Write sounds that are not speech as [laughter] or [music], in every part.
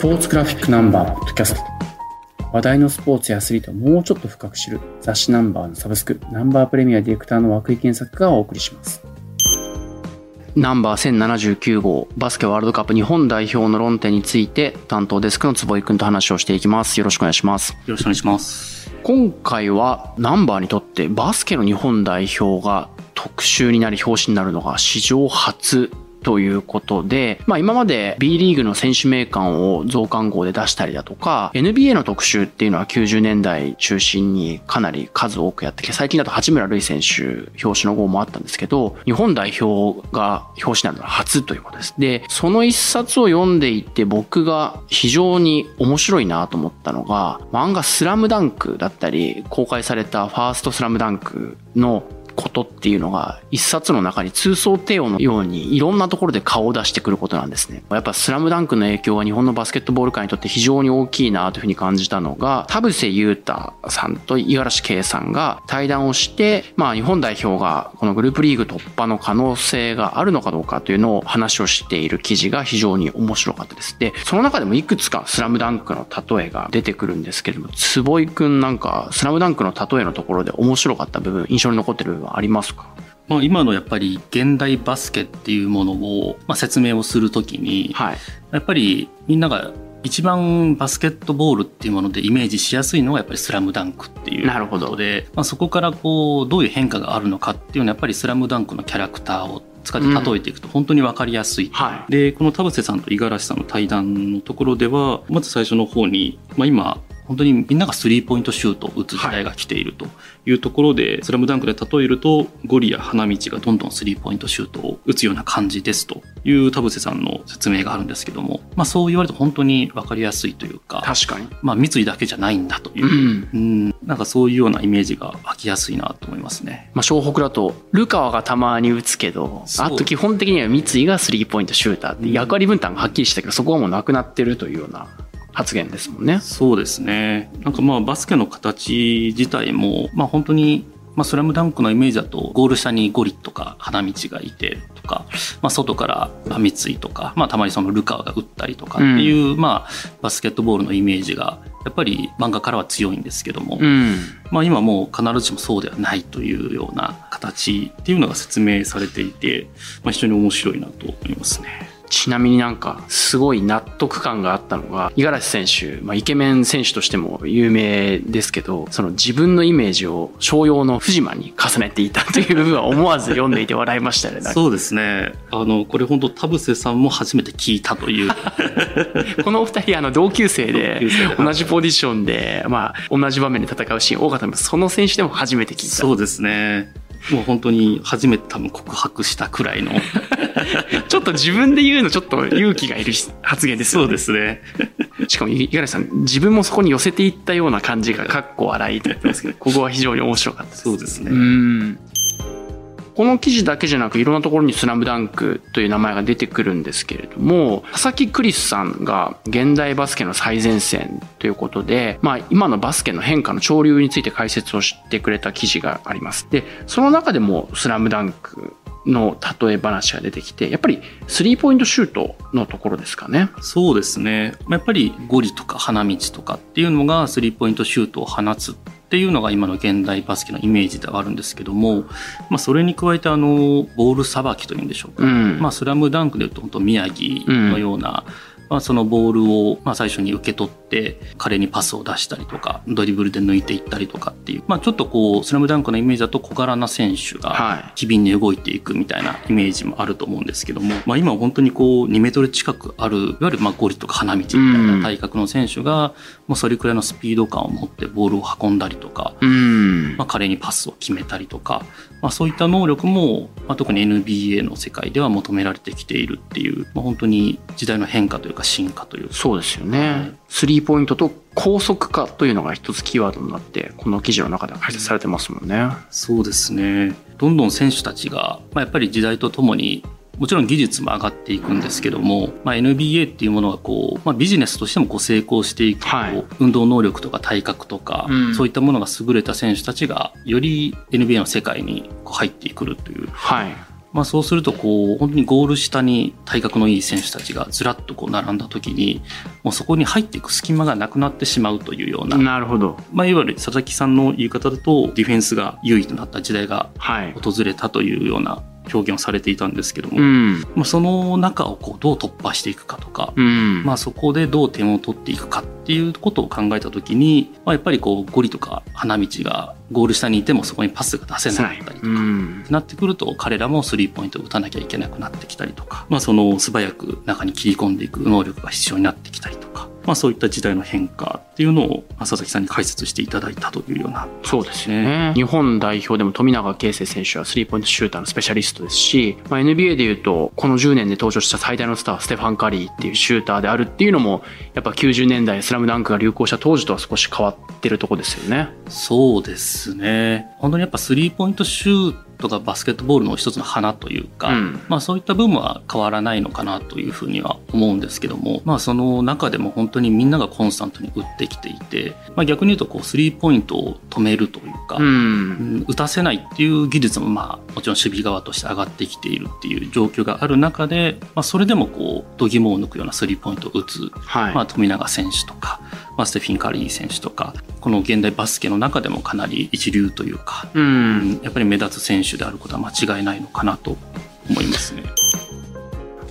ポーツグラフィックナンバーポッドキャスト。話題のスポーツやアスリートをもうちょっと深く知る雑誌ナンバーのサブスクナンバープレミアディレクターの涌井健作がお送りします。ナンバー1079号バスケワールドカップ日本代表の論点について担当デスクの坪井君と話をしていきます。よろしくお願いします。よろしくお願いします。今回はナンバーにとってバスケの日本代表が特集になり表紙になるのが史上初ということで、まあ今まで B リーグの選手名鑑を増刊号で出したりだとか、NBA の特集っていうのは90年代中心にかなり数多くやってきて、最近だと八村塁選手表紙の号もあったんですけど、日本代表が表紙なのは初ということです。で、その一冊を読んでいて僕が非常に面白いなと思ったのが、漫画スラムダンクだったり、公開されたファーストスラムダンクのことっていうのが一冊の中に通奏帝王のようにいろんなところで顔を出してくることなんですね。やっぱスラムダンクの影響は日本のバスケットボール界にとって非常に大きいなというふうに感じたのが田臥勇太さんと五十嵐圭さんが対談をして、まあ日本代表がこのグループリーグ突破の可能性があるのかどうかというのを話をしている記事が非常に面白かったです。で、その中でもいくつかスラムダンクの例えが出てくるんですけれども、坪井くんなんかスラムダンクの例えのところで面白かった部分、印象に残ってるはありますか？まあ、今のやっぱり現代バスケっていうものを、まあ、説明をするときに、はい、やっぱりみんなが一番バスケットボールっていうものでイメージしやすいのがやっぱりスラムダンクっていうことで、まあ、そこからこうどういう変化があるのかっていうのはやっぱりスラムダンクのキャラクターを使って例えていくと本当に分かりやすい、うんはい、でこの田臥さんと五十嵐さんの対談のところではまず最初の方に、まあ、今本当にみんながスリーポイントシュートを打つ時代が来ているというところで、はい、スラムダンクで例えると、ゴリや花道がどんどんスリーポイントシュートを打つような感じですという田臥さんの説明があるんですけども、まあそう言われると本当に分かりやすいというか、確かに。まあ三井だけじゃないんだという、うん、うんなんかそういうようなイメージが湧きやすいなと思いますね。まあ湘北だと、ルカワがたまに打つけど、あと基本的には三井がスリーポイントシューターって役割分担がはっきりしたけど、そこはもうなくなってるというような発言ですもんね。そうですね。なんかまあバスケの形自体も、まあ本当にまあ、スラムダンクのイメージだと、ゴール下にゴリとか花道がいてとか、まあ、外から三井とか、まあ、たまにそのルカワが打ったりとかっていう、うん、まあ、バスケットボールのイメージが、やっぱり漫画からは強いんですけども、うん、まあ、今もう必ずしもそうではないというような形っていうのが説明されていて、まあ、非常に面白いなと思いますね。ちなみになんかすごい納得感があったのが五十嵐選手、まあ、イケメン選手としても有名ですけどその自分のイメージを商用の藤間に重ねていたという部分は思わず読んでいて笑いましたね。そうですね。あのこれ本当田臥さんも初めて聞いたという。[laughs] このお二人あの同級生で同じポジションで、まあ、同じ場面で戦うシーン多かったのでその選手でも初めて聞いた。そうですね。もう本当に初めて多分告白したくらいの [laughs] [laughs] ちょっと自分で言うのちょっと勇気がいる発言ですよね。そうですね。しかも五十嵐さん自分もそこに寄せていったような感じがかっこ笑いと言ってますけどここは非常に面白かったです。そうですね。うんこの記事だけじゃなくいろんなところに「スラムダンクという名前が出てくるんですけれども佐々木クリスさんが現代バスケの最前線ということで、まあ、今のバスケの変化の潮流について解説をしてくれた記事があります。でその中でも「スラムダンクの例え話が出てきてやっぱりスリーポイントシュートのところですかね。そうですね。やっぱりゴリとか花道とかっていうのがスリーポイントシュートを放つっていうのが今の現代バスケのイメージではあるんですけども、まあ、それに加えてあのボールさばきというんでしょうか、うん、まあ、スラムダンクでいうと本当宮城のような、うんまあ、そのボールを、まあ、最初に受け取って彼にパスを出したりとかドリブルで抜いていったりとかっていう、まあ、ちょっとこう「スラムダンクのイメージだと小柄な選手が機敏に動いていくみたいなイメージもあると思うんですけども、まあ、今本当にこう2メートル近くあるいわゆるまあゴリとか花道みたいな体格の選手が、もうそれくらいのスピード感を持ってボールを運んだりとか、まあ、彼にパスを決めたりとか、まあ、そういった能力も、まあ、特に NBA の世界では求められてきているっていう、まあ、本当に時代の変化というか進化というそうですよね、スリーポイントと高速化というのが一つキーワードになってこの記事の中では解説されてますもんね、そうですね。どんどん選手たちが、まあ、やっぱり時代とともにもちろん技術も上がっていくんですけども、まあ、NBA っていうものがこう、まあ、ビジネスとしてもこう成功していくと、はい、運動能力とか体格とか、うん、そういったものが優れた選手たちがより NBA の世界にこう入ってくるという、はい、まあ、そうするとこう本当にゴール下に体格のいい選手たちがずらっとこう並んだ時にもうそこに入っていく隙間がなくなってしまうというような、なるほど。まあ、いわゆる佐々木さんの言い方だとディフェンスが優位となった時代がはい。訪れたというような表現をされていたんですけども、うん。まあ、その中をこうどう突破していくかとか、うん。まあ、そこでどう点を取っていくかっていうことを考えた時に、まあ、やっぱりこうゴリとか花道がゴール下にいてもそこにパスが出せなかったりとか。うん。なってくると彼らもスリーポイントを打たなきゃいけなくなってきたりとか、まあ、その素早く中に切り込んでいく能力が必要になってきたりとか、まあ、そういった時代の変化っていうのをまあ佐々木さんに解説していただいたというようなそうですね。日本代表でも富永啓生選手はスリーポイントシューターのスペシャリストですし、まあ、NBA でいうと、この10年で登場した最大のスターはステファン・カリーっていうシューターであるっていうのも、やっぱ90年代スラムダンクが流行した当時とは少し変わってるとこですよね。そうですね本当にやっぱスリーポイントシュートがバスケットボールの一つの花というか、うんまあ、そういった部分は変わらないのかなというふうには思うんですけども、まあ、その中でも本当にみんながコンスタントに打ってきていて、まあ、逆に言うとこうスリーポイントを止めるというか、うん。うん打たせないっていう技術もまあもちろん守備側として上がってきているっていう状況がある中で、まあ、それでもこう度肝を抜くようなスリーポイントを打つ、はい。まあ、富永選手とか、まあ、ステフィン・カリー選手とかこの現代バスケの中でもかなり一流というか、う。うんんやっぱり目立つ選手であることは間違いないのかなと思いますね。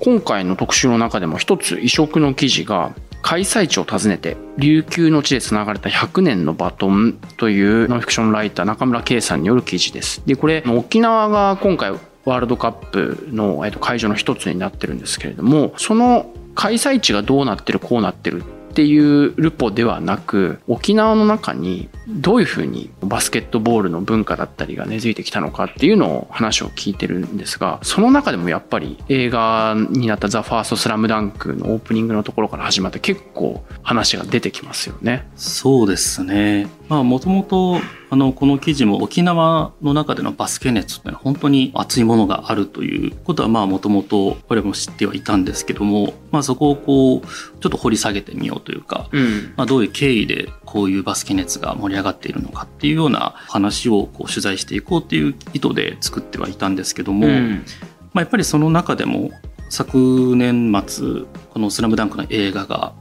今回の特集の中でも一つ異色の記事が開催地を訪ねて琉球の地で繋がれた100年のバトンというノンフィクションライター中村圭さんによる記事です。で、これ沖縄が今回ワールドカップのえっと会場の一つになってるんですけれども、その開催地がどうなってるこうなってるっていうルポではなく沖縄の中にどういうふうにバスケットボールの文化だったりが根付いてきたのかっていうのを話を聞いてるんですがその中でもやっぱり映画になった「ザ・ファーストスラムダンクのオープニングのところから始まって結構話が出てきますよね。そうですね。まあもともとあのこの記事も沖縄の中でのバスケ熱っていうのは本当に熱いものがあるということはまあもともと我々も知ってはいたんですけども、まあそこをこうちょっと掘り下げてみようというか、うん。まあどういう経緯でこういうバスケ熱が盛り上がっているのかっていうような話をこう取材していこうっていう意図で作ってはいたんですけども、うん。まあ、やっぱりその中でも昨年末この「スラムダンクの映画が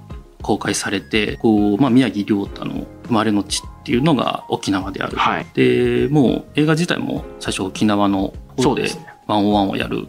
公開されてこう、まあ、宮城亮太の生まれの地っていうのが沖縄である、はい。でもう映画自体も最初沖縄の方でそうですね。ワンオワンをやる、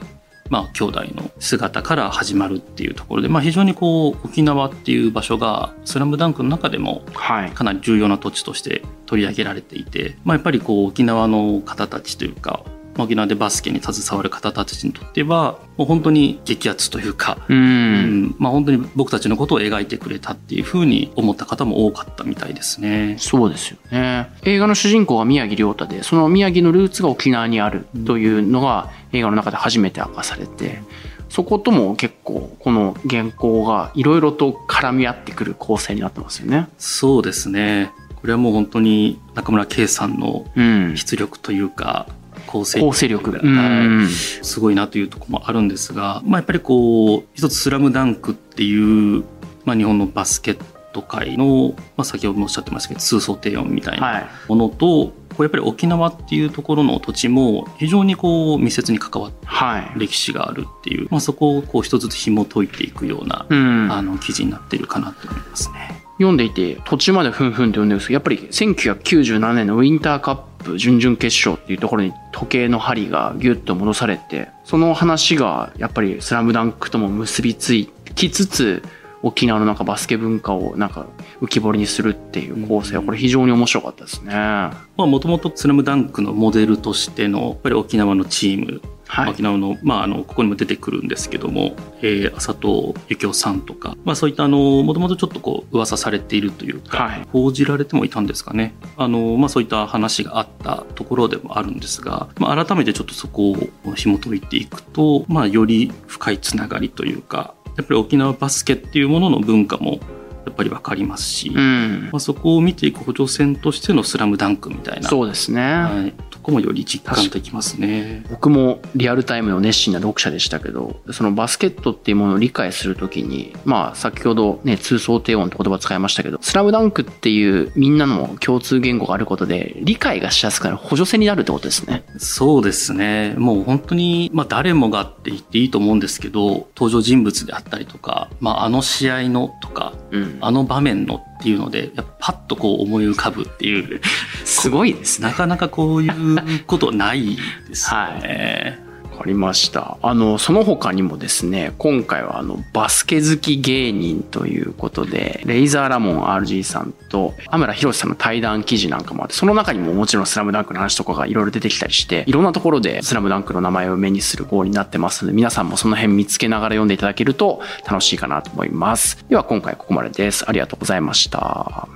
まあ、兄弟の姿から始まるっていうところで、まあ、非常にこう沖縄っていう場所が「スラムダンクの中でもはい。かなり重要な土地として取り上げられていて、まあ、やっぱりこう沖縄の方たちというかまあ沖縄でバスケに携わる方たちにとってはもう本当に激アツというか、ううんんまあ、本当に僕たちのことを描いてくれたっていうふうに思った方も多かったみたいですね。そうですよね。映画の主人公が宮城亮太で、その宮城のルーツが沖縄にあるというのが映画の中で初めて明かされて、そことも結構この原稿がいろいろと絡み合ってくる構成になってますよね。そうですねこれはもう本当に中村圭さんのうん。出力というか構成力が。うはいん。すごいなというところもあるんですが、まあ、やっぱりこう一つ「スラムダンクっていう、まあ、日本のバスケット界の、まあ、先ほどもおっしゃってましたけど通奏低音みたいなはい。ものと、こうやっぱり沖縄っていうところの土地も非常にこう密接に関わってはい。歴史があるっていう、まあ、そこをこう一つずつ紐解いていくような、うん。あの記事になっているかなと思いますね。読んでいて途中までふんふんって読んでるんですけどやっぱり1997年のウィンターカップ準々決勝っていうところに時計の針がギュッと戻されてその話がやっぱり「スラムダンクとも結びつきつつ沖縄のなんかバスケ文化をなんか浮き彫りにするっていう構成はこれ非常に面白かったですね。もともと「スラムダンクのモデルとしてのやっぱり沖縄のチームい。沖縄の,、まあ、あのここにも出てくるんですけども、えー、浅戸幸男さんとか、まあ、そういったあのもともとちょっとこう噂されているというか、はい報じられてもいたんですかねあの、まあ、そういった話があったところでもあるんですが、まあ、改めてちょっとそこを紐解いていくと、まあ、より深いつながりというかやっぱり沖縄バスケっていうものの文化もやっぱり分かりますし、うんま。あ、そこを見ていく補助線としての「スラムダンクみたいなそうですね。はい、とこもより実感できますね。僕もリアルタイムの熱心な読者でしたけど、そのバスケットっていうものを理解するときに、まあ先ほどね、通想低音って言葉使いましたけど、スラムダンクっていうみんなの共通言語があることで、理解がしやすくなる補助線になるってことですね。そうですね。もう本当に、まあ誰もがって言っていいと思うんですけど、登場人物であったりとか、まああの試合のとか、うん、あの場面のっていうので、やっぱパッとこう思い浮かぶっていう。すごいですね。なかなかこういうことないですね。はいわかりました。あの、その他にもですね、今回はあの、バスケ好き芸人ということで、レイザーラモン RG さんと、アムラヒロシさんの対談記事なんかもあって、その中にももちろんスラムダンクの話とかがいろいろ出てきたりして、いろんなところでスラムダンクの名前を目にする号になってますので、皆さんもその辺見つけながら読んでいただけると楽しいかなと思います。では今回ここまでです。ありがとうございました。